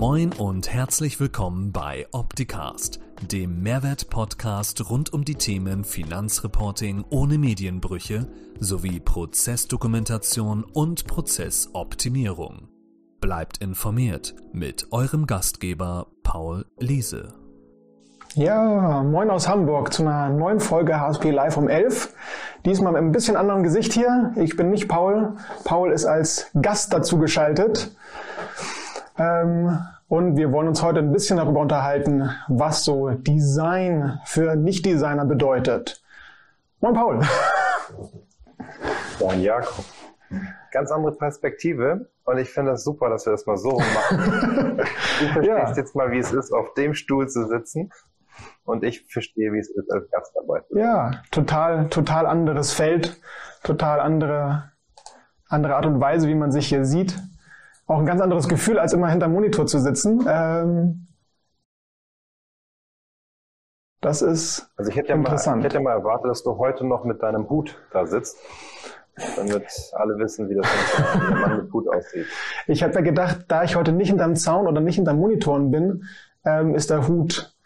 Moin und herzlich willkommen bei Opticast, dem Mehrwert-Podcast rund um die Themen Finanzreporting ohne Medienbrüche sowie Prozessdokumentation und Prozessoptimierung. Bleibt informiert mit eurem Gastgeber Paul Liese. Ja, moin aus Hamburg zu einer neuen Folge HSP Live um 11. Diesmal mit ein bisschen anderem Gesicht hier. Ich bin nicht Paul. Paul ist als Gast dazu geschaltet. Ähm, und wir wollen uns heute ein bisschen darüber unterhalten, was so Design für Nicht-Designer bedeutet. Moin Paul. Moin Jakob. Ganz andere Perspektive und ich finde es das super, dass wir das mal so machen. du verstehst ja. jetzt mal, wie es ist, auf dem Stuhl zu sitzen und ich verstehe, wie es ist, als Gast dabei zu sein. Ja, total, total anderes Feld, total andere, andere Art und Weise, wie man sich hier sieht auch ein ganz anderes Gefühl, als immer hinterm Monitor zu sitzen. Ähm, das ist also ich hätte interessant. Mal, ich hätte mal erwartet, dass du heute noch mit deinem Hut da sitzt, damit alle wissen, wie das Mann mit Hut aussieht. Ich habe ja gedacht, da ich heute nicht hinterm Zaun oder nicht hinterm Monitoren bin, ähm, ist der Hut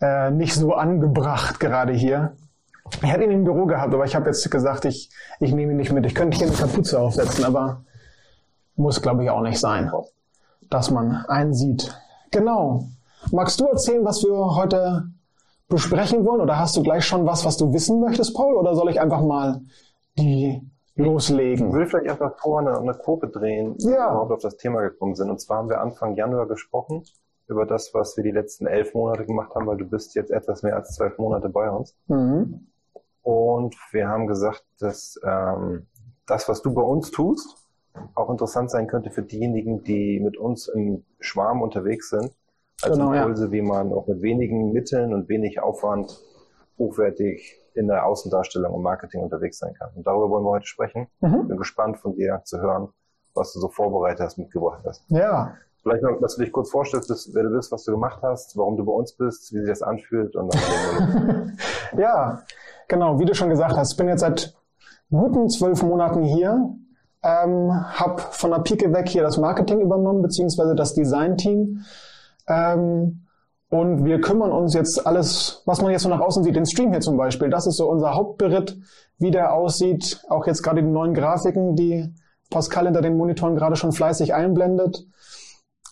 äh, nicht so angebracht gerade hier. Ich hätte ihn im Büro gehabt, aber ich habe jetzt gesagt, ich, ich nehme ihn nicht mit. Ich könnte hier eine Kapuze aufsetzen, aber muss, glaube ich, auch nicht sein, dass man einen sieht. Genau. Magst du erzählen, was wir heute besprechen wollen? Oder hast du gleich schon was, was du wissen möchtest, Paul? Oder soll ich einfach mal die loslegen? Ich will vielleicht einfach vorne eine Kurve drehen, ja. wir überhaupt auf das Thema gekommen sind. Und zwar haben wir Anfang Januar gesprochen über das, was wir die letzten elf Monate gemacht haben, weil du bist jetzt etwas mehr als zwölf Monate bei uns. Mhm. Und wir haben gesagt, dass ähm, das, was du bei uns tust, auch interessant sein könnte für diejenigen, die mit uns im Schwarm unterwegs sind, als genau, Impulse, ja. wie man auch mit wenigen Mitteln und wenig Aufwand hochwertig in der Außendarstellung und Marketing unterwegs sein kann. Und darüber wollen wir heute sprechen. Mhm. Bin gespannt von dir zu hören, was du so vorbereitet hast, mitgebracht hast. Ja. Vielleicht noch, dass du dich kurz vorstellst, wer du bist, was du gemacht hast, warum du bei uns bist, wie sich das anfühlt und dann Ja, genau, wie du schon gesagt hast, ich bin jetzt seit guten zwölf Monaten hier ähm, habe von der Pike weg hier das Marketing übernommen, beziehungsweise das Design-Team. Ähm, und wir kümmern uns jetzt alles, was man jetzt so nach außen sieht, den Stream hier zum Beispiel. Das ist so unser Hauptberitt, wie der aussieht. Auch jetzt gerade die neuen Grafiken, die Pascal hinter den Monitoren gerade schon fleißig einblendet.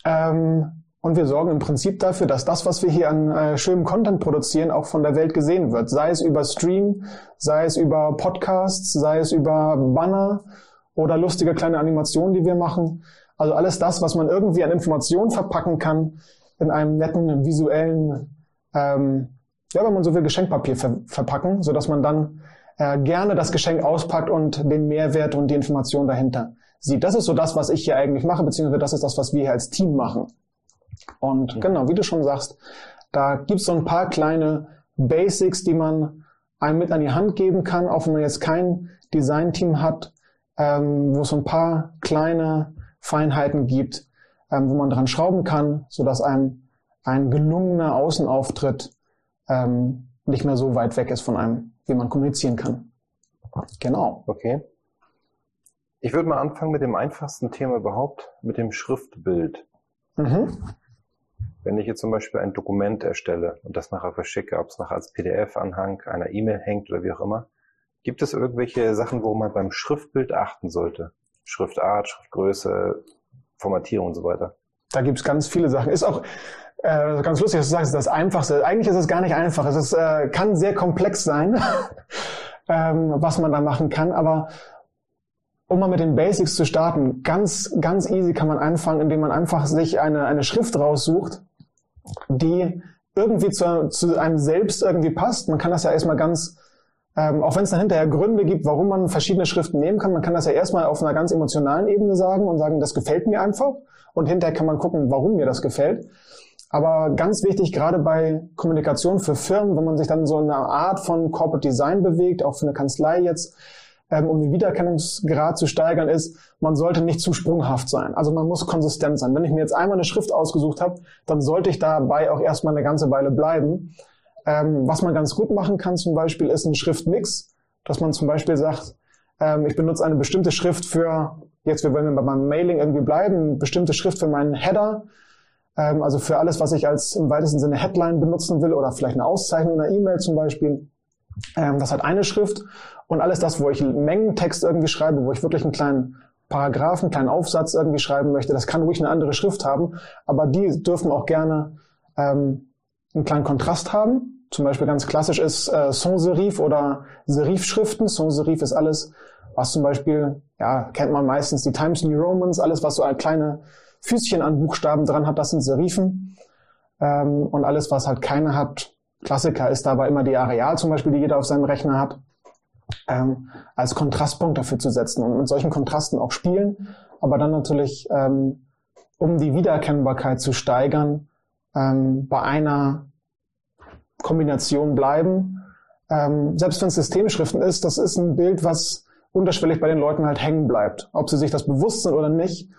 Ähm, und wir sorgen im Prinzip dafür, dass das, was wir hier an äh, schönem Content produzieren, auch von der Welt gesehen wird. Sei es über Stream, sei es über Podcasts, sei es über Banner oder lustige kleine Animationen, die wir machen. Also alles das, was man irgendwie an Informationen verpacken kann, in einem netten visuellen, ähm, ja, wenn man so will, Geschenkpapier ver verpacken, so dass man dann äh, gerne das Geschenk auspackt und den Mehrwert und die Information dahinter sieht. Das ist so das, was ich hier eigentlich mache, beziehungsweise das ist das, was wir hier als Team machen. Und ja. genau, wie du schon sagst, da gibt's so ein paar kleine Basics, die man einem mit an die Hand geben kann, auch wenn man jetzt kein Design-Team hat, ähm, wo es so ein paar kleine Feinheiten gibt, ähm, wo man dran schrauben kann, so dass einem ein gelungener Außenauftritt ähm, nicht mehr so weit weg ist von einem, wie man kommunizieren kann. Genau. Okay. Ich würde mal anfangen mit dem einfachsten Thema überhaupt, mit dem Schriftbild. Mhm. Wenn ich jetzt zum Beispiel ein Dokument erstelle und das nachher verschicke, ob es nachher als PDF-Anhang einer E-Mail hängt oder wie auch immer, Gibt es irgendwelche Sachen, wo man beim Schriftbild achten sollte? Schriftart, Schriftgröße, Formatierung und so weiter. Da gibt es ganz viele Sachen. Ist auch äh, ganz lustig, dass du sagst, das Einfachste. Eigentlich ist es gar nicht einfach. Es ist, äh, kann sehr komplex sein, ähm, was man da machen kann. Aber um mal mit den Basics zu starten, ganz, ganz easy kann man anfangen, indem man einfach sich eine, eine Schrift raussucht, die irgendwie zu, zu einem selbst irgendwie passt. Man kann das ja erstmal ganz ähm, auch wenn es dann hinterher Gründe gibt, warum man verschiedene Schriften nehmen kann, man kann das ja erstmal auf einer ganz emotionalen Ebene sagen und sagen, das gefällt mir einfach. Und hinterher kann man gucken, warum mir das gefällt. Aber ganz wichtig, gerade bei Kommunikation für Firmen, wenn man sich dann so eine Art von Corporate Design bewegt, auch für eine Kanzlei jetzt, ähm, um den Wiedererkennungsgrad zu steigern, ist, man sollte nicht zu sprunghaft sein. Also man muss konsistent sein. Wenn ich mir jetzt einmal eine Schrift ausgesucht habe, dann sollte ich dabei auch erstmal eine ganze Weile bleiben. Ähm, was man ganz gut machen kann zum Beispiel ist ein Schriftmix, dass man zum Beispiel sagt, ähm, ich benutze eine bestimmte Schrift für, jetzt wir wollen bei meinem Mailing irgendwie bleiben, eine bestimmte Schrift für meinen Header, Ähm, also für alles, was ich als im weitesten Sinne Headline benutzen will oder vielleicht eine Auszeichnung in einer E-Mail zum Beispiel. Ähm, das hat eine Schrift. Und alles das, wo ich Mengentext irgendwie schreibe, wo ich wirklich einen kleinen Paragraphen, einen kleinen Aufsatz irgendwie schreiben möchte, das kann ruhig eine andere Schrift haben. Aber die dürfen auch gerne ähm, einen kleinen Kontrast haben. Zum Beispiel ganz klassisch ist äh, Sans Serif oder Serif-Schriften. Sans Serif ist alles, was zum Beispiel, ja, kennt man meistens die Times New Romans, alles, was so ein kleine Füßchen an Buchstaben dran hat, das sind Serifen. Ähm, und alles, was halt keine hat, Klassiker ist dabei immer die Areal zum Beispiel, die jeder auf seinem Rechner hat, ähm, als Kontrastpunkt dafür zu setzen und mit solchen Kontrasten auch spielen, aber dann natürlich, ähm, um die Wiedererkennbarkeit zu steigern, ähm, bei einer Kombination bleiben. Ähm, selbst wenn es Systemschriften ist, das ist ein Bild, was unterschwellig bei den Leuten halt hängen bleibt. Ob sie sich das bewusst sind oder nicht,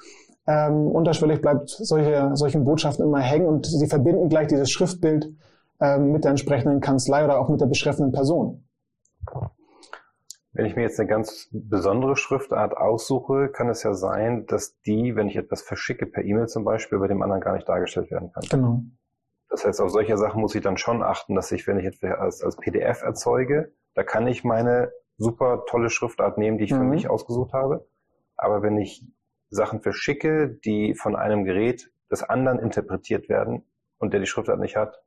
ähm, unterschwellig bleibt solche, solchen Botschaften immer hängen und sie verbinden gleich dieses Schriftbild ähm, mit der entsprechenden Kanzlei oder auch mit der betreffenden Person. Wenn ich mir jetzt eine ganz besondere Schriftart aussuche, kann es ja sein, dass die, wenn ich etwas verschicke per E-Mail zum Beispiel, bei dem anderen gar nicht dargestellt werden kann. Genau. Das heißt, auf solche Sachen muss ich dann schon achten, dass ich, wenn ich etwas als, als PDF erzeuge, da kann ich meine super tolle Schriftart nehmen, die ich mhm. für mich ausgesucht habe. Aber wenn ich Sachen verschicke, die von einem Gerät des anderen interpretiert werden und der die Schriftart nicht hat,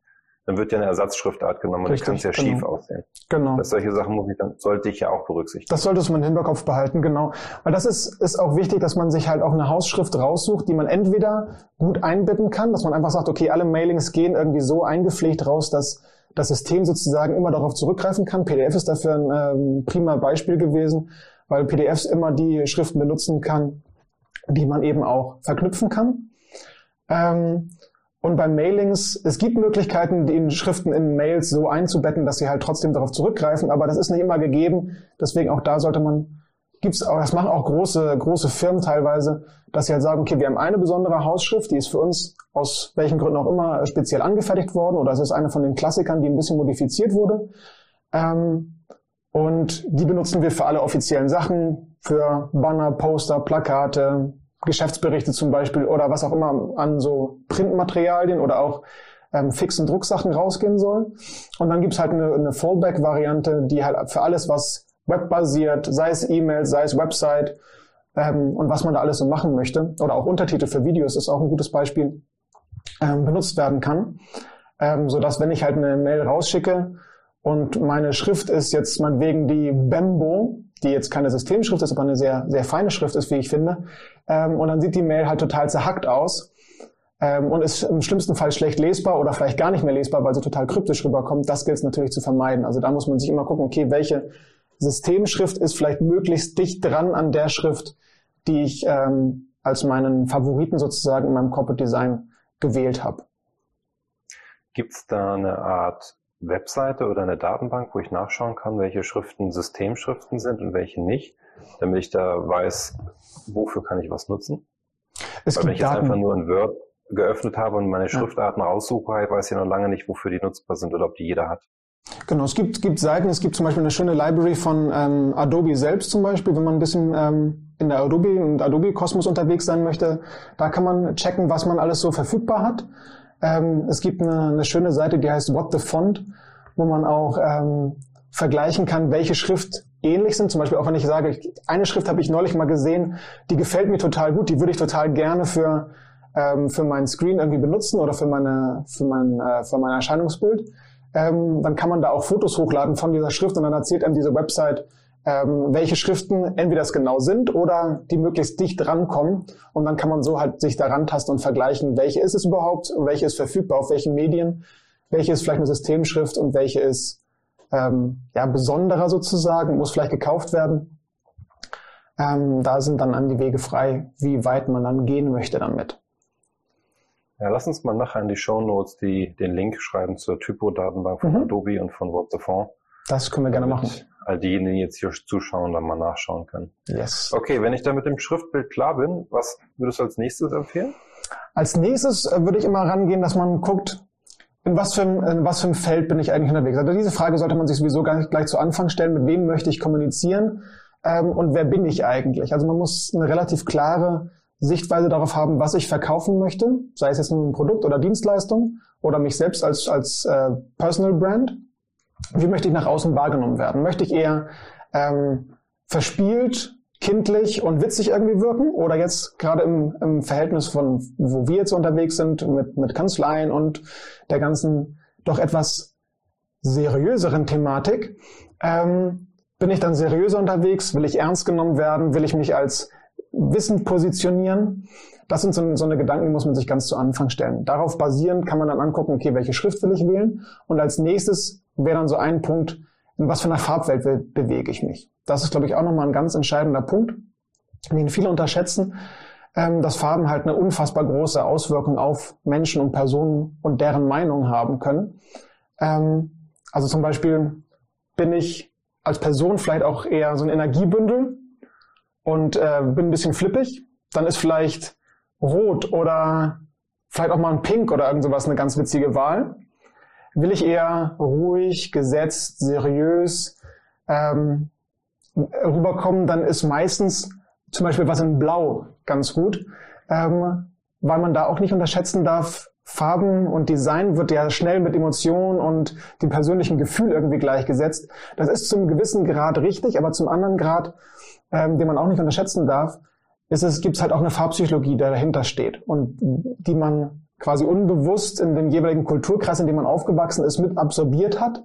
dann wird ja eine Ersatzschriftart genommen und Richtig, dann kann es ja genau. schief aussehen. Genau. Das solche Sachen muss ich dann, sollte ich ja auch berücksichtigen. Das sollte man im Hinterkopf behalten, genau. Weil das ist, ist auch wichtig, dass man sich halt auch eine Hausschrift raussucht, die man entweder gut einbetten kann, dass man einfach sagt, okay, alle Mailings gehen irgendwie so eingepflegt raus, dass das System sozusagen immer darauf zurückgreifen kann. PDF ist dafür ein ähm, prima Beispiel gewesen, weil PDFs immer die Schriften benutzen kann, die man eben auch verknüpfen kann. Ähm, und bei Mailings, es gibt Möglichkeiten, die Schriften in Mails so einzubetten, dass sie halt trotzdem darauf zurückgreifen, aber das ist nicht immer gegeben. Deswegen auch da sollte man, gibt's auch, das machen auch große, große Firmen teilweise, dass sie halt sagen, okay, wir haben eine besondere Hausschrift, die ist für uns aus welchen Gründen auch immer speziell angefertigt worden oder es ist eine von den Klassikern, die ein bisschen modifiziert wurde. Ähm, und die benutzen wir für alle offiziellen Sachen, für Banner, Poster, Plakate, Geschäftsberichte zum Beispiel oder was auch immer an so Printmaterialien oder auch ähm, fixen Drucksachen rausgehen soll. Und dann gibt's halt eine, eine Fallback-Variante, die halt für alles, was webbasiert, sei es E-Mail, sei es Website ähm, und was man da alles so machen möchte, oder auch Untertitel für Videos ist auch ein gutes Beispiel, ähm, benutzt werden kann. Ähm, so dass wenn ich halt eine Mail rausschicke und meine Schrift ist jetzt meinetwegen die Bembo, die jetzt keine Systemschrift ist, aber eine sehr, sehr feine Schrift ist, wie ich finde. Ähm, und dann sieht die Mail halt total zerhackt aus ähm, und ist im schlimmsten Fall schlecht lesbar oder vielleicht gar nicht mehr lesbar, weil sie total kryptisch rüberkommt. Das gilt es natürlich zu vermeiden. Also da muss man sich immer gucken, okay, welche Systemschrift ist vielleicht möglichst dicht dran an der Schrift, die ich ähm, als meinen Favoriten sozusagen in meinem Corporate Design gewählt habe. Gibt es da eine Art Webseite oder eine Datenbank, wo ich nachschauen kann, welche Schriften Systemschriften sind und welche nicht, damit ich da weiß, wofür kann ich was nutzen. Es Weil wenn ich jetzt Daten einfach nur ein Word geöffnet habe und meine Schriftarten ja. raussuche, weiß ich noch lange nicht, wofür die nutzbar sind oder ob die jeder hat. Genau, es gibt, gibt Seiten, es gibt zum Beispiel eine schöne Library von ähm, Adobe selbst zum Beispiel, wenn man ein bisschen ähm, in der Adobe und Adobe Kosmos unterwegs sein möchte, da kann man checken, was man alles so verfügbar hat. Ähm, es gibt eine, eine, schöne Seite, die heißt What the Font, wo man auch ähm, vergleichen kann, welche Schrift ähnlich sind. Zum Beispiel auch wenn ich sage, eine Schrift habe ich neulich mal gesehen, die gefällt mir total gut, die würde ich total gerne für ähm, für meinen Screen irgendwie benutzen oder für meine für mein äh, für mein Erscheinungsbild. Ähm, dann kann man da auch Fotos hochladen von dieser Schrift und dann erzählt einem diese Website, ähm, welche Schriften entweder das genau sind oder die möglichst dicht rankommen. Und dann kann man so halt sich daran tasten und vergleichen, welche ist es überhaupt und welche ist verfügbar auf welchen Medien, welche ist vielleicht eine Systemschrift und welche ist ähm, ja besonderer sozusagen, muss vielleicht gekauft werden. Ähm, da sind dann an die Wege frei, wie weit man dann gehen möchte damit. Ja, lass uns mal nachher in die Show Notes die, den Link schreiben zur Typo-Datenbank von mhm. Adobe und von What the Font. Das können wir gerne machen all diejenigen, die jetzt hier zuschauen, dann mal nachschauen können. Yes. Okay, wenn ich da mit dem Schriftbild klar bin, was würdest du als nächstes empfehlen? Als nächstes äh, würde ich immer rangehen, dass man guckt, in was für, ein, in was für ein Feld bin ich eigentlich unterwegs? Also diese Frage sollte man sich sowieso gar nicht gleich zu Anfang stellen. Mit wem möchte ich kommunizieren? Ähm, und wer bin ich eigentlich? Also man muss eine relativ klare Sichtweise darauf haben, was ich verkaufen möchte, sei es jetzt ein Produkt oder Dienstleistung oder mich selbst als, als äh, Personal Brand. Wie möchte ich nach außen wahrgenommen werden? Möchte ich eher ähm, verspielt, kindlich und witzig irgendwie wirken oder jetzt gerade im, im Verhältnis von, wo wir jetzt unterwegs sind mit, mit Kanzleien und der ganzen doch etwas seriöseren Thematik, ähm, bin ich dann seriöser unterwegs? Will ich ernst genommen werden? Will ich mich als wissend positionieren? Das sind so, so eine Gedanken, die muss man sich ganz zu Anfang stellen. Darauf basierend kann man dann angucken, okay, welche Schrift will ich wählen? Und als nächstes wäre dann so ein Punkt, in was für einer Farbwelt bewege ich mich? Das ist, glaube ich, auch nochmal ein ganz entscheidender Punkt, den viele unterschätzen, ähm, dass Farben halt eine unfassbar große Auswirkung auf Menschen und Personen und deren Meinung haben können. Ähm, also zum Beispiel bin ich als Person vielleicht auch eher so ein Energiebündel und äh, bin ein bisschen flippig, dann ist vielleicht Rot oder vielleicht auch mal ein Pink oder irgend sowas eine ganz witzige Wahl. Will ich eher ruhig, gesetzt, seriös ähm, rüberkommen, dann ist meistens zum Beispiel was in Blau ganz gut, ähm, weil man da auch nicht unterschätzen darf, Farben und Design wird ja schnell mit Emotionen und dem persönlichen Gefühl irgendwie gleichgesetzt. Das ist zum gewissen Grad richtig, aber zum anderen Grad, ähm, den man auch nicht unterschätzen darf, ist es, gibt es halt auch eine Farbpsychologie, die dahinter steht und die man quasi unbewusst in dem jeweiligen Kulturkreis, in dem man aufgewachsen ist, mit absorbiert hat.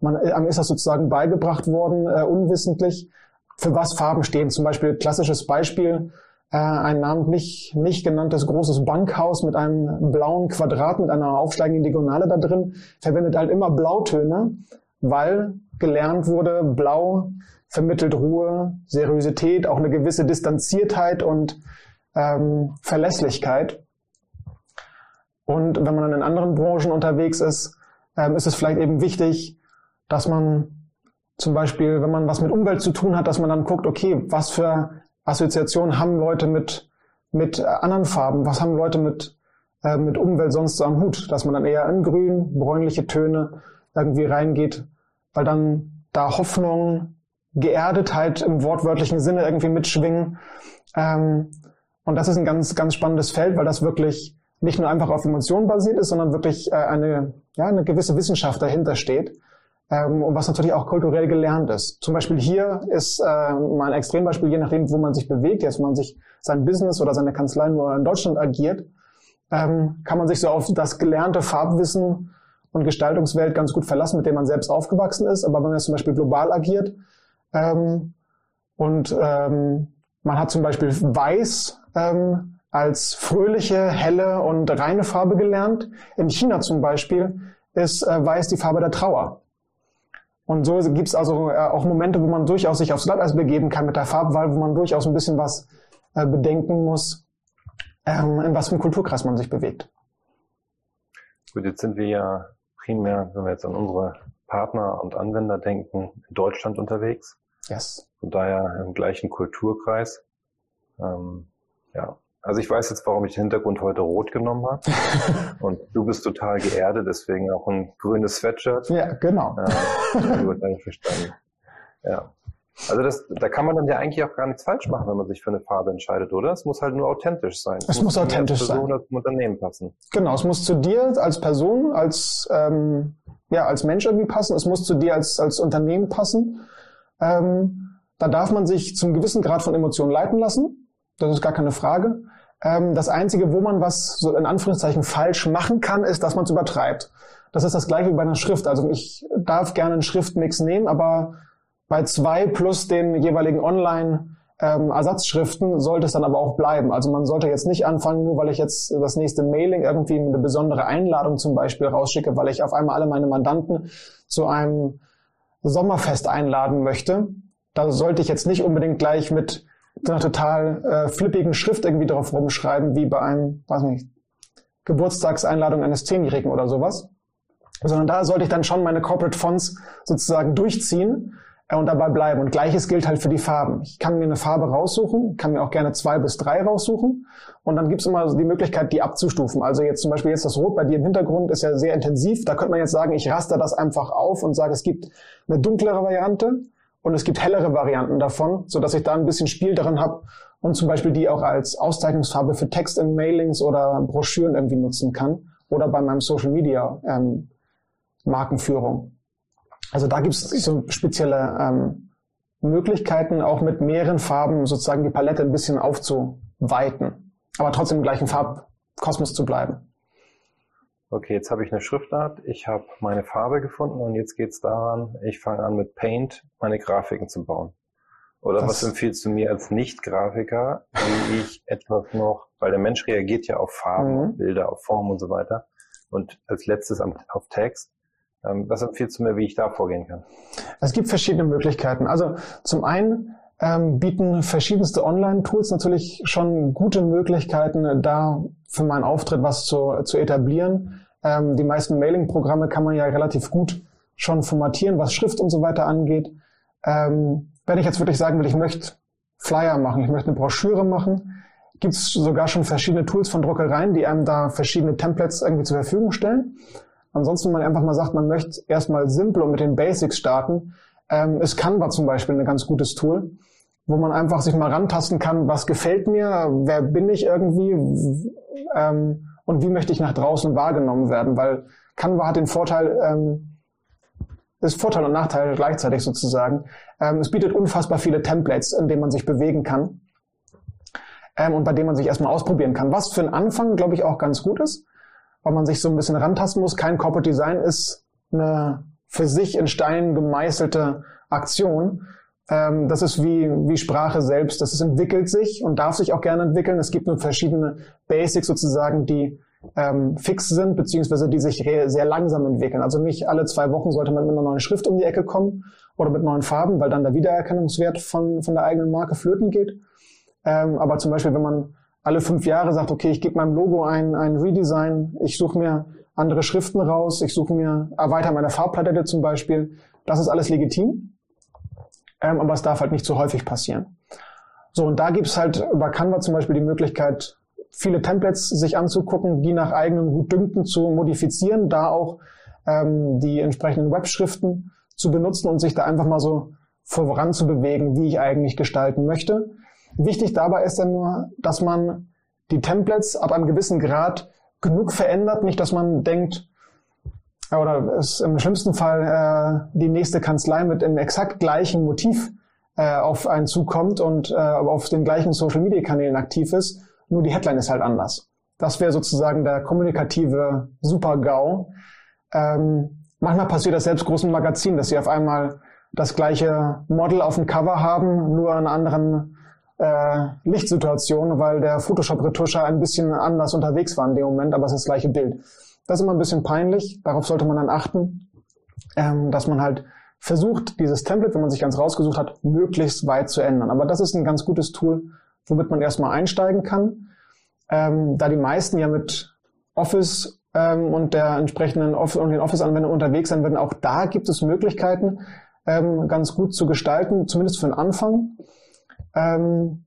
Man einem ist das sozusagen beigebracht worden, äh, unwissentlich, für was Farben stehen. Zum Beispiel klassisches Beispiel, äh, ein namentlich nicht genanntes großes Bankhaus mit einem blauen Quadrat mit einer aufsteigenden Diagonale da drin verwendet halt immer Blautöne, weil gelernt wurde, blau vermittelt Ruhe, Seriosität, auch eine gewisse Distanziertheit und ähm, Verlässlichkeit. Und wenn man dann in anderen Branchen unterwegs ist, ähm, ist es vielleicht eben wichtig, dass man zum Beispiel, wenn man was mit Umwelt zu tun hat, dass man dann guckt, okay, was für Assoziationen haben Leute mit, mit äh, anderen Farben? Was haben Leute mit, äh, mit Umwelt sonst so am Hut? Dass man dann eher in grün, bräunliche Töne irgendwie reingeht, weil dann da Hoffnung, Geerdetheit im wortwörtlichen Sinne irgendwie mitschwingen. Ähm, und das ist ein ganz, ganz spannendes Feld, weil das wirklich nicht nur einfach auf Emotionen basiert ist, sondern wirklich äh, eine, ja, eine gewisse Wissenschaft dahinter steht ähm, und was natürlich auch kulturell gelernt ist. Zum Beispiel hier ist äh, mal ein Extrembeispiel, je nachdem, wo man sich bewegt, jetzt wo man sich sein Business oder seine Kanzlei nur in Deutschland agiert, ähm, kann man sich so auf das gelernte Farbwissen und Gestaltungswelt ganz gut verlassen, mit dem man selbst aufgewachsen ist. Aber wenn man jetzt zum Beispiel global agiert ähm, und ähm, man hat zum Beispiel Weiß ähm, als fröhliche, helle und reine Farbe gelernt. In China zum Beispiel ist äh, Weiß die Farbe der Trauer. Und so gibt es also äh, auch Momente, wo man durchaus sich aufs Glatteis begeben kann mit der Farbwahl, wo man durchaus ein bisschen was äh, bedenken muss, ähm, in was für einem Kulturkreis man sich bewegt. Gut, jetzt sind wir ja primär, wenn wir jetzt an unsere Partner und Anwender denken, in Deutschland unterwegs. Yes. Von daher im gleichen Kulturkreis. Ähm, ja, also ich weiß jetzt, warum ich den Hintergrund heute rot genommen habe. Und du bist total geerdet, deswegen auch ein grünes Sweatshirt. Ja, genau. Ja, gut, verstanden. Ja. Also das, da kann man dann ja eigentlich auch gar nichts falsch machen, wenn man sich für eine Farbe entscheidet, oder? Es muss halt nur authentisch sein. Es, es muss, muss authentisch sein. Person, zum Unternehmen passen. Genau, es muss zu dir als Person, als ähm, ja als Mensch irgendwie passen. Es muss zu dir als als Unternehmen passen. Ähm, da darf man sich zum gewissen Grad von Emotionen leiten lassen. Das ist gar keine Frage. Ähm, das Einzige, wo man was so in Anführungszeichen falsch machen kann, ist, dass man es übertreibt. Das ist das gleiche wie bei einer Schrift. Also ich darf gerne einen Schriftmix nehmen, aber bei zwei plus den jeweiligen Online ähm, Ersatzschriften sollte es dann aber auch bleiben. Also man sollte jetzt nicht anfangen, nur weil ich jetzt das nächste Mailing irgendwie eine besondere Einladung zum Beispiel rausschicke, weil ich auf einmal alle meine Mandanten zu einem Sommerfest einladen möchte. Da sollte ich jetzt nicht unbedingt gleich mit einer total äh, flippigen Schrift irgendwie drauf rumschreiben, wie bei einem, weiß nicht, Geburtstagseinladung eines Zehnjährigen oder sowas. Sondern da sollte ich dann schon meine Corporate Fonts sozusagen durchziehen äh, und dabei bleiben. Und gleiches gilt halt für die Farben. Ich kann mir eine Farbe raussuchen, kann mir auch gerne zwei bis drei raussuchen. Und dann gibt's immer die Möglichkeit, die abzustufen. Also jetzt zum Beispiel jetzt das Rot bei dir im Hintergrund ist ja sehr intensiv. Da könnte man jetzt sagen, ich raster das einfach auf und sage, es gibt eine dunklere Variante und es gibt hellere Varianten davon, so dass ich da ein bisschen Spiel darin habe und zum Beispiel die auch als Auszeichnungsfarbe für Text in Mailings oder Broschüren irgendwie nutzen kann oder bei meinem Social Media ähm, Markenführung. Also da gibt es so spezielle ähm, Möglichkeiten, auch mit mehreren Farben sozusagen die Palette ein bisschen aufzuweiten, aber trotzdem im gleichen Farbkosmos zu bleiben. Okay, jetzt habe ich eine Schriftart, ich habe meine Farbe gefunden und jetzt geht es daran, ich fange an mit Paint meine Grafiken zu bauen. Oder das was empfiehlst du mir als Nicht-Grafiker, wie ich etwas noch, weil der Mensch reagiert ja auf Farben, mhm. Bilder, auf Formen und so weiter. Und als letztes auf Text. Ähm, was empfiehlst du mir, wie ich da vorgehen kann? Es gibt verschiedene Möglichkeiten. Also zum einen ähm, bieten verschiedenste Online-Tools natürlich schon gute Möglichkeiten, da für meinen Auftritt was zu, zu etablieren. Ähm, die meisten Mailing-Programme kann man ja relativ gut schon formatieren, was Schrift und so weiter angeht. Ähm, wenn ich jetzt wirklich sagen will, ich möchte Flyer machen, ich möchte eine Broschüre machen, gibt es sogar schon verschiedene Tools von Druckereien, die einem da verschiedene Templates irgendwie zur Verfügung stellen. Ansonsten, wenn man einfach mal sagt, man möchte erstmal simpel und mit den Basics starten, ähm, ist Canva zum Beispiel ein ganz gutes Tool, wo man einfach sich mal rantasten kann, was gefällt mir, wer bin ich irgendwie ähm, und wie möchte ich nach draußen wahrgenommen werden, weil Canva hat den Vorteil, ähm, ist Vorteil und Nachteil gleichzeitig sozusagen. Ähm, es bietet unfassbar viele Templates, in denen man sich bewegen kann ähm, und bei denen man sich erstmal ausprobieren kann. Was für einen Anfang, glaube ich, auch ganz gut ist, weil man sich so ein bisschen rantasten muss. Kein Corporate Design ist eine für sich in Stein gemeißelte Aktion. Ähm, das ist wie, wie Sprache selbst. Das ist, entwickelt sich und darf sich auch gerne entwickeln. Es gibt nur verschiedene Basics sozusagen, die ähm, fix sind, beziehungsweise die sich sehr langsam entwickeln. Also nicht alle zwei Wochen sollte man mit einer neuen Schrift um die Ecke kommen oder mit neuen Farben, weil dann der Wiedererkennungswert von, von der eigenen Marke flöten geht. Ähm, aber zum Beispiel, wenn man alle fünf Jahre sagt, okay, ich gebe meinem Logo ein, ein Redesign, ich suche mir andere Schriften raus, ich suche mir, erweitere meine Farbpalette zum Beispiel, das ist alles legitim. Ähm, aber es darf halt nicht zu häufig passieren. So, und da gibt es halt über Canva zum Beispiel die Möglichkeit, viele Templates sich anzugucken, die nach eigenem Gutdünken zu modifizieren, da auch ähm, die entsprechenden Webschriften zu benutzen und sich da einfach mal so voran zu bewegen, wie ich eigentlich gestalten möchte. Wichtig dabei ist dann nur, dass man die Templates ab einem gewissen Grad genug verändert, nicht, dass man denkt, oder es im schlimmsten Fall äh, die nächste Kanzlei mit dem exakt gleichen Motiv äh, auf einen zukommt und äh, auf den gleichen Social Media Kanälen aktiv ist, nur die Headline ist halt anders. Das wäre sozusagen der kommunikative Super-GAU. Ähm, manchmal passiert das selbst großen Magazinen, dass sie auf einmal das gleiche Model auf dem Cover haben, nur in einer anderen äh, Lichtsituation, weil der Photoshop-Retuscher ein bisschen anders unterwegs war in dem Moment, aber es ist das gleiche Bild. Das ist immer ein bisschen peinlich, darauf sollte man dann achten, ähm, dass man halt versucht, dieses Template, wenn man sich ganz rausgesucht hat, möglichst weit zu ändern. Aber das ist ein ganz gutes Tool, womit man erstmal einsteigen kann. Ähm, da die meisten ja mit Office ähm, und der entsprechenden Off und den Office-Anwendungen unterwegs sein werden, auch da gibt es Möglichkeiten, ähm, ganz gut zu gestalten, zumindest für den Anfang. Ähm,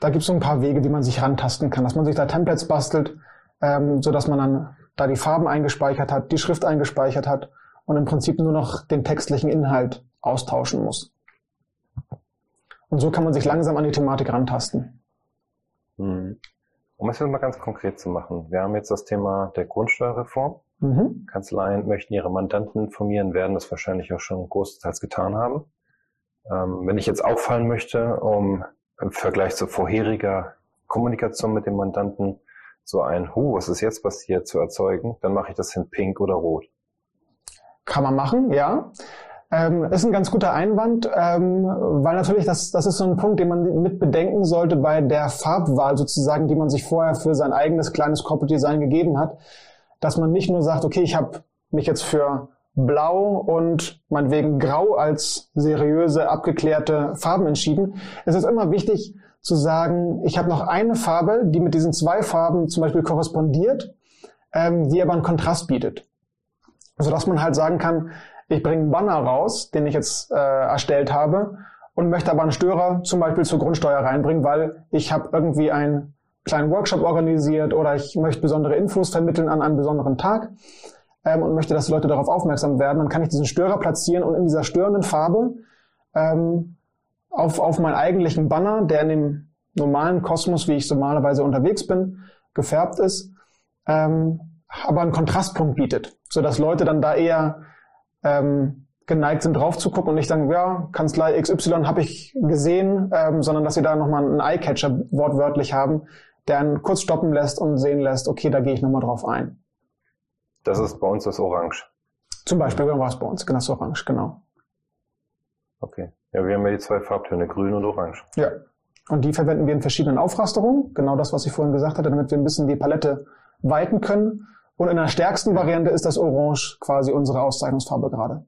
da gibt es so ein paar Wege, wie man sich rantasten kann, dass man sich da Templates bastelt, ähm, so dass man dann da die Farben eingespeichert hat, die Schrift eingespeichert hat und im Prinzip nur noch den textlichen Inhalt austauschen muss. Und so kann man sich langsam an die Thematik rantasten. Hm. Um es jetzt mal ganz konkret zu machen, wir haben jetzt das Thema der Grundsteuerreform. Mhm. Kanzleien möchten ihre Mandanten informieren, werden das wahrscheinlich auch schon großteils getan haben. Ähm, wenn ich jetzt auffallen möchte, um im Vergleich zu vorheriger Kommunikation mit dem Mandanten so ein Hu, was ist jetzt passiert, zu erzeugen, dann mache ich das in Pink oder Rot. Kann man machen, ja. Ähm, ist ein ganz guter Einwand, ähm, weil natürlich das, das ist so ein Punkt, den man mit bedenken sollte bei der Farbwahl sozusagen, die man sich vorher für sein eigenes kleines Corporate Design gegeben hat, dass man nicht nur sagt, okay, ich habe mich jetzt für Blau und meinetwegen Grau als seriöse, abgeklärte Farben entschieden. Es ist immer wichtig zu sagen, ich habe noch eine Farbe, die mit diesen zwei Farben zum Beispiel korrespondiert, ähm, die aber einen Kontrast bietet. Also dass man halt sagen kann, ich bringe einen Banner raus, den ich jetzt äh, erstellt habe und möchte aber einen Störer zum Beispiel zur Grundsteuer reinbringen, weil ich habe irgendwie einen kleinen Workshop organisiert oder ich möchte besondere Infos vermitteln an einem besonderen Tag ähm, und möchte, dass die Leute darauf aufmerksam werden, dann kann ich diesen Störer platzieren und in dieser störenden Farbe ähm, auf, auf meinen eigentlichen Banner, der in dem normalen Kosmos, wie ich normalerweise unterwegs bin, gefärbt ist, ähm, aber einen Kontrastpunkt bietet, so dass Leute dann da eher ähm, geneigt sind, drauf zu gucken und nicht sagen, ja, Kanzlei XY habe ich gesehen, ähm, sondern dass sie da nochmal einen Eyecatcher wortwörtlich haben, der einen kurz stoppen lässt und sehen lässt, okay, da gehe ich nochmal drauf ein. Das ist bei uns das Orange. Zum Beispiel war es bei uns, genau das Orange, genau. Okay. Ja, wir haben ja die zwei Farbtöne, grün und orange. Ja. Und die verwenden wir in verschiedenen Aufrasterungen. Genau das, was ich vorhin gesagt hatte, damit wir ein bisschen die Palette weiten können. Und in der stärksten Variante ist das Orange quasi unsere Auszeichnungsfarbe gerade.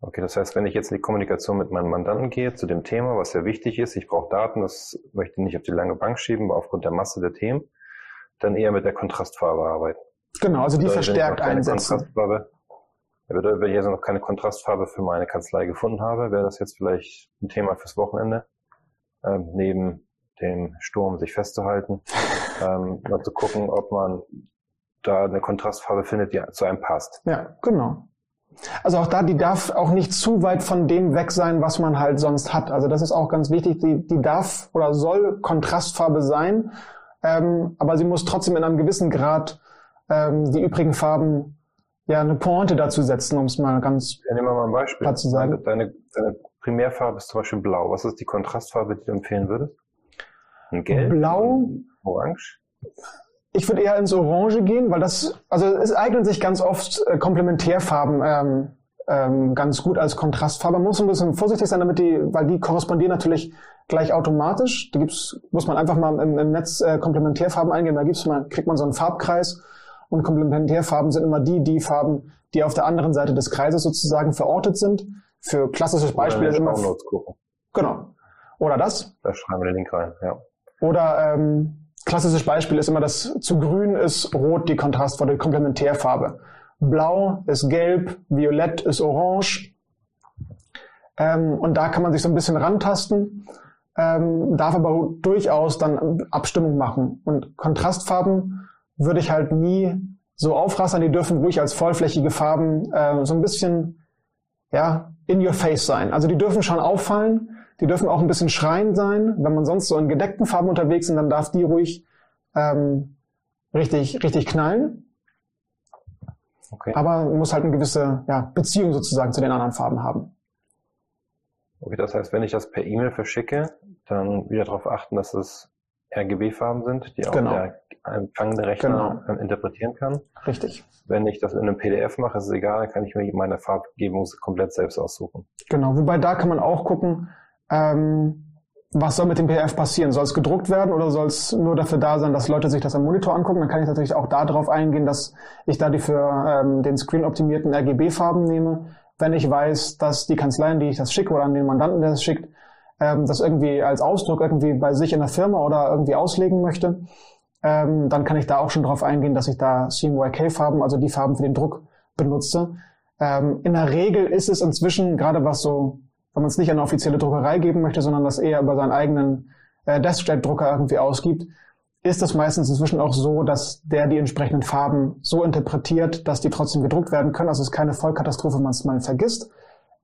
Okay, das heißt, wenn ich jetzt in die Kommunikation mit meinem Mandanten gehe zu dem Thema, was sehr wichtig ist, ich brauche Daten, das möchte ich nicht auf die lange Bank schieben, aber aufgrund der Masse der Themen, dann eher mit der Kontrastfarbe arbeiten. Genau, also die verstärkt einsetzen. Kontrastfarbe, bedeutet, wenn ich jetzt noch keine Kontrastfarbe für meine Kanzlei gefunden habe, wäre das jetzt vielleicht ein Thema fürs Wochenende, ähm, neben dem Sturm sich festzuhalten, ähm, mal zu gucken, ob man da eine Kontrastfarbe findet, die zu einem passt. Ja, genau. Also auch da, die darf auch nicht zu weit von dem weg sein, was man halt sonst hat. Also das ist auch ganz wichtig. Die, die darf oder soll Kontrastfarbe sein, ähm, aber sie muss trotzdem in einem gewissen Grad ähm, die übrigen Farben ja eine Pointe dazu setzen, um es mal ganz ja, nehmen wir mal ein Beispiel. platt zu sagen. Deine, deine Primärfarbe ist zum Beispiel blau. Was ist die Kontrastfarbe, die du empfehlen würdest? Ein Gelb? Blau? Orange? Ich würde eher ins Orange gehen, weil das, also es eignen sich ganz oft äh, Komplementärfarben ähm, ähm, ganz gut als Kontrastfarbe. Man muss ein bisschen vorsichtig sein, damit die, weil die korrespondieren natürlich gleich automatisch. Da gibt's, muss man einfach mal im, im Netz äh, Komplementärfarben eingeben. Da gibt's mal, kriegt man so einen Farbkreis und Komplementärfarben sind immer die, die Farben, die auf der anderen Seite des Kreises sozusagen verortet sind. Für klassisches Beispiel ist immer. Gucken. Genau. Oder das. Da schreiben wir den Link rein, ja. Oder ähm, klassisches Beispiel ist immer, dass zu grün ist rot die Kontrastfarbe, die Komplementärfarbe. Blau ist gelb, violett ist orange. Ähm, und da kann man sich so ein bisschen rantasten, ähm, darf aber durchaus dann Abstimmung machen. Und Kontrastfarben würde ich halt nie so aufrassern, die dürfen ruhig als vollflächige Farben äh, so ein bisschen ja, in your face sein. Also die dürfen schon auffallen, die dürfen auch ein bisschen schreiend sein. Wenn man sonst so in gedeckten Farben unterwegs ist, dann darf die ruhig ähm, richtig, richtig knallen. Okay. Aber muss halt eine gewisse ja, Beziehung sozusagen zu den anderen Farben haben. Okay, das heißt, wenn ich das per E-Mail verschicke, dann wieder darauf achten, dass es RGB-Farben sind, die auch genau. der empfangende Rechner genau. interpretieren kann. Richtig. Wenn ich das in einem PDF mache, ist es egal, dann kann ich mir meine Farbgebung komplett selbst aussuchen. Genau, wobei da kann man auch gucken, ähm, was soll mit dem PDF passieren? Soll es gedruckt werden oder soll es nur dafür da sein, dass Leute sich das am Monitor angucken? Dann kann ich natürlich auch darauf eingehen, dass ich da die für ähm, den Screen optimierten RGB-Farben nehme. Wenn ich weiß, dass die Kanzleien, die ich das schicke oder an den Mandanten, der das schickt, ähm, das irgendwie als Ausdruck irgendwie bei sich in der Firma oder irgendwie auslegen möchte, ähm, dann kann ich da auch schon darauf eingehen, dass ich da CMYK-Farben, also die Farben für den Druck benutze. Ähm, in der Regel ist es inzwischen, gerade was so, wenn man es nicht an eine offizielle Druckerei geben möchte, sondern das eher über seinen eigenen äh, Desktop-Drucker irgendwie ausgibt, ist es meistens inzwischen auch so, dass der die entsprechenden Farben so interpretiert, dass die trotzdem gedruckt werden können. Also es ist keine Vollkatastrophe, wenn man es mal vergisst.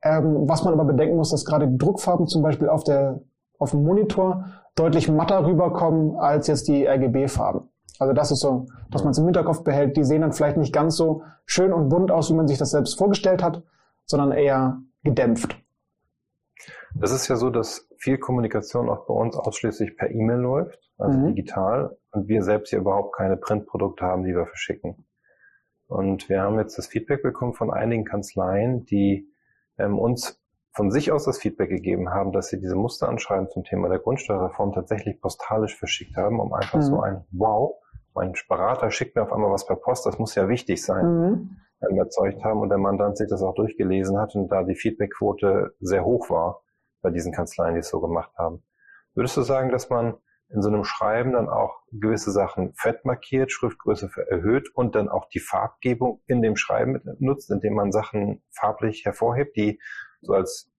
Ähm, was man aber bedenken muss, dass gerade die Druckfarben zum Beispiel auf, der, auf dem Monitor deutlich matter rüberkommen als jetzt die RGB-Farben. Also das ist so, dass man es im Hinterkopf behält. Die sehen dann vielleicht nicht ganz so schön und bunt aus, wie man sich das selbst vorgestellt hat, sondern eher gedämpft. Das ist ja so, dass viel Kommunikation auch bei uns ausschließlich per E-Mail läuft, also mhm. digital, und wir selbst hier überhaupt keine Printprodukte haben, die wir verschicken. Und wir haben jetzt das Feedback bekommen von einigen Kanzleien, die ähm, uns von sich aus das Feedback gegeben haben, dass sie diese Musteranschreiben zum Thema der Grundsteuerreform tatsächlich postalisch verschickt haben, um einfach mhm. so ein Wow, mein Berater schickt mir auf einmal was per Post, das muss ja wichtig sein, mhm. erzeugt haben und der Mandant sich das auch durchgelesen hat und da die Feedbackquote sehr hoch war bei diesen Kanzleien, die es so gemacht haben. Würdest du sagen, dass man in so einem Schreiben dann auch gewisse Sachen fett markiert, Schriftgröße erhöht und dann auch die Farbgebung in dem Schreiben nutzt, indem man Sachen farblich hervorhebt, die so als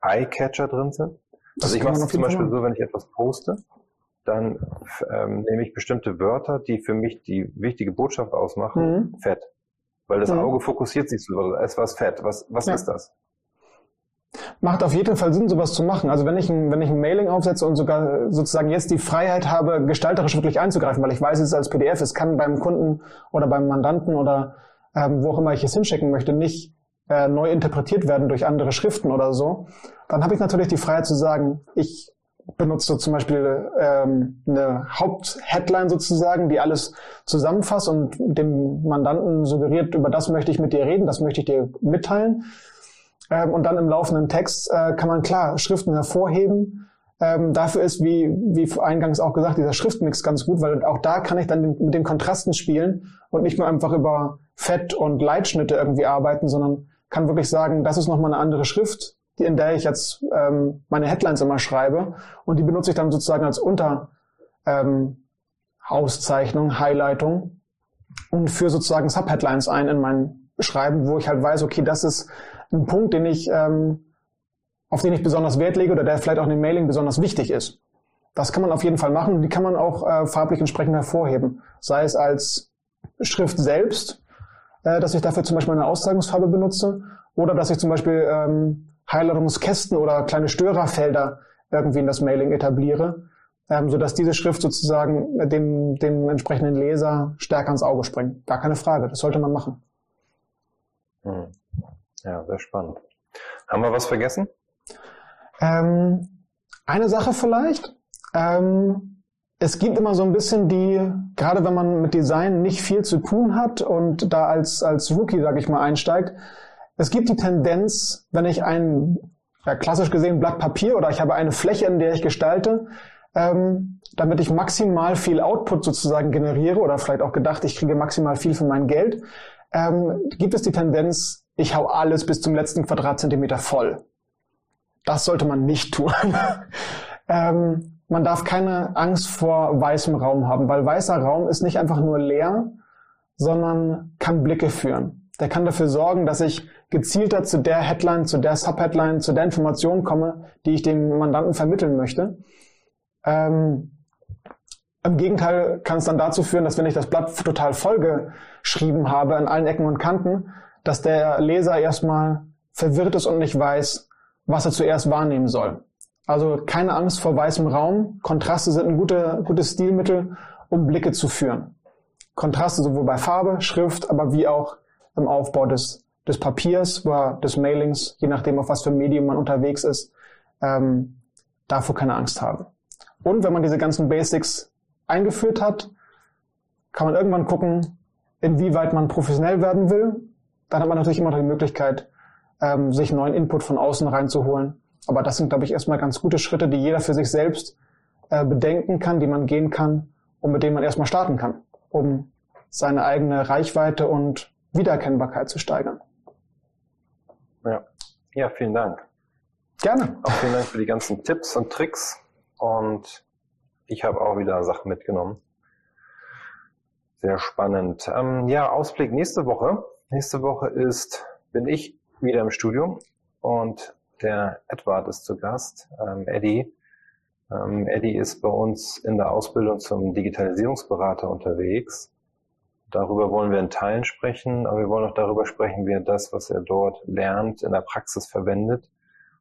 Eye-Catcher drin sind. Das also ich mache es zum Beispiel so, wenn ich etwas poste, dann ähm, nehme ich bestimmte Wörter, die für mich die wichtige Botschaft ausmachen, mhm. fett. Weil das mhm. Auge fokussiert sich so, es was fett. Was, was ja. ist das? Macht auf jeden Fall Sinn, sowas zu machen. Also wenn ich ein, wenn ich ein Mailing aufsetze und sogar sozusagen jetzt die Freiheit habe, gestalterisch wirklich einzugreifen, weil ich weiß, es ist als PDF, es kann beim Kunden oder beim Mandanten oder ähm, wo auch immer ich es hinschicken möchte, nicht äh, neu interpretiert werden durch andere Schriften oder so, dann habe ich natürlich die Freiheit zu sagen, ich benutze zum Beispiel ähm, eine Hauptheadline sozusagen, die alles zusammenfasst und dem Mandanten suggeriert, über das möchte ich mit dir reden, das möchte ich dir mitteilen. Ähm, und dann im laufenden Text äh, kann man klar Schriften hervorheben. Ähm, dafür ist, wie, wie eingangs auch gesagt, dieser Schriftmix ganz gut, weil auch da kann ich dann mit den Kontrasten spielen und nicht nur einfach über Fett- und Leitschnitte irgendwie arbeiten, sondern kann wirklich sagen, das ist nochmal eine andere Schrift, die, in der ich jetzt ähm, meine Headlines immer schreibe. Und die benutze ich dann sozusagen als Unterauszeichnung, ähm, Highlightung und für sozusagen Subheadlines ein in mein Schreiben, wo ich halt weiß, okay, das ist ein Punkt, den ich, ähm, auf den ich besonders Wert lege oder der vielleicht auch in dem Mailing besonders wichtig ist. Das kann man auf jeden Fall machen. Die kann man auch äh, farblich entsprechend hervorheben. Sei es als Schrift selbst, äh, dass ich dafür zum Beispiel eine Auszeichnungsfarbe benutze oder dass ich zum Beispiel ähm, Highlightungskästen oder kleine Störerfelder irgendwie in das Mailing etabliere, ähm, sodass diese Schrift sozusagen dem, dem entsprechenden Leser stärker ins Auge springt. Gar keine Frage, das sollte man machen. Hm. Ja, sehr spannend. Haben wir was vergessen? Ähm, eine Sache vielleicht. Ähm, es gibt immer so ein bisschen die, gerade wenn man mit Design nicht viel zu tun hat und da als, als Rookie, sag ich mal, einsteigt, es gibt die Tendenz, wenn ich ein, ja, klassisch gesehen, Blatt Papier oder ich habe eine Fläche, in der ich gestalte, ähm, damit ich maximal viel Output sozusagen generiere oder vielleicht auch gedacht, ich kriege maximal viel für mein Geld, ähm, gibt es die Tendenz, ich hau alles bis zum letzten Quadratzentimeter voll. Das sollte man nicht tun. ähm, man darf keine Angst vor weißem Raum haben, weil weißer Raum ist nicht einfach nur leer, sondern kann Blicke führen. Der kann dafür sorgen, dass ich gezielter zu der Headline, zu der Subheadline, zu der Information komme, die ich dem Mandanten vermitteln möchte. Ähm, Im Gegenteil kann es dann dazu führen, dass wenn ich das Blatt total vollgeschrieben habe an allen Ecken und Kanten, dass der Leser erstmal verwirrt ist und nicht weiß, was er zuerst wahrnehmen soll. Also keine Angst vor weißem Raum. Kontraste sind ein guter, gutes Stilmittel, um Blicke zu führen. Kontraste sowohl bei Farbe, Schrift, aber wie auch im Aufbau des, des Papiers oder des Mailings, je nachdem, auf was für Medium man unterwegs ist, ähm, davor keine Angst haben. Und wenn man diese ganzen Basics eingeführt hat, kann man irgendwann gucken, inwieweit man professionell werden will dann hat man natürlich immer noch die Möglichkeit, ähm, sich neuen Input von außen reinzuholen. Aber das sind, glaube ich, erstmal ganz gute Schritte, die jeder für sich selbst äh, bedenken kann, die man gehen kann und mit denen man erstmal starten kann, um seine eigene Reichweite und Wiedererkennbarkeit zu steigern. Ja, ja vielen Dank. Gerne. Auch vielen Dank für die ganzen Tipps und Tricks. Und ich habe auch wieder Sachen mitgenommen. Sehr spannend. Ähm, ja, Ausblick nächste Woche. Nächste Woche ist, bin ich wieder im Studio und der Edward ist zu Gast, ähm, Eddie. Ähm, Eddie ist bei uns in der Ausbildung zum Digitalisierungsberater unterwegs. Darüber wollen wir in Teilen sprechen, aber wir wollen auch darüber sprechen, wie er das, was er dort lernt, in der Praxis verwendet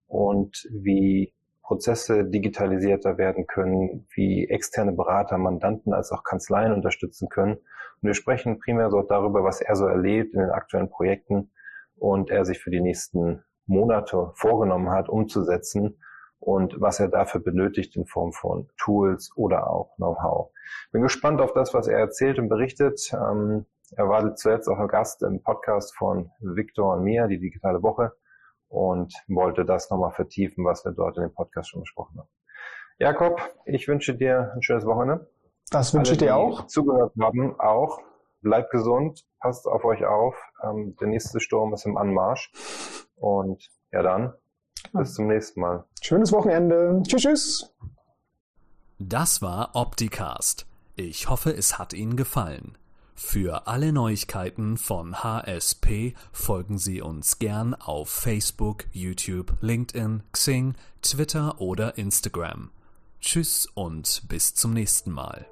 und wie Prozesse digitalisierter werden können, wie externe Berater, Mandanten als auch Kanzleien unterstützen können. Und wir sprechen primär so darüber, was er so erlebt in den aktuellen Projekten und er sich für die nächsten Monate vorgenommen hat, umzusetzen und was er dafür benötigt in Form von Tools oder auch Know-how. Bin gespannt auf das, was er erzählt und berichtet. Ähm, er war zuletzt auch ein Gast im Podcast von Victor und mir, die digitale Woche und wollte das nochmal vertiefen, was wir dort in dem Podcast schon besprochen haben. Jakob, ich wünsche dir ein schönes Wochenende. Das wünsche ich dir auch. Zugehört haben auch. Bleibt gesund, passt auf euch auf. Ähm, der nächste Sturm ist im Anmarsch. Und ja dann, bis zum nächsten Mal. Schönes Wochenende. Tschüss, tschüss. Das war Opticast. Ich hoffe, es hat Ihnen gefallen. Für alle Neuigkeiten von HSP folgen Sie uns gern auf Facebook, YouTube, LinkedIn, Xing, Twitter oder Instagram. Tschüss und bis zum nächsten Mal.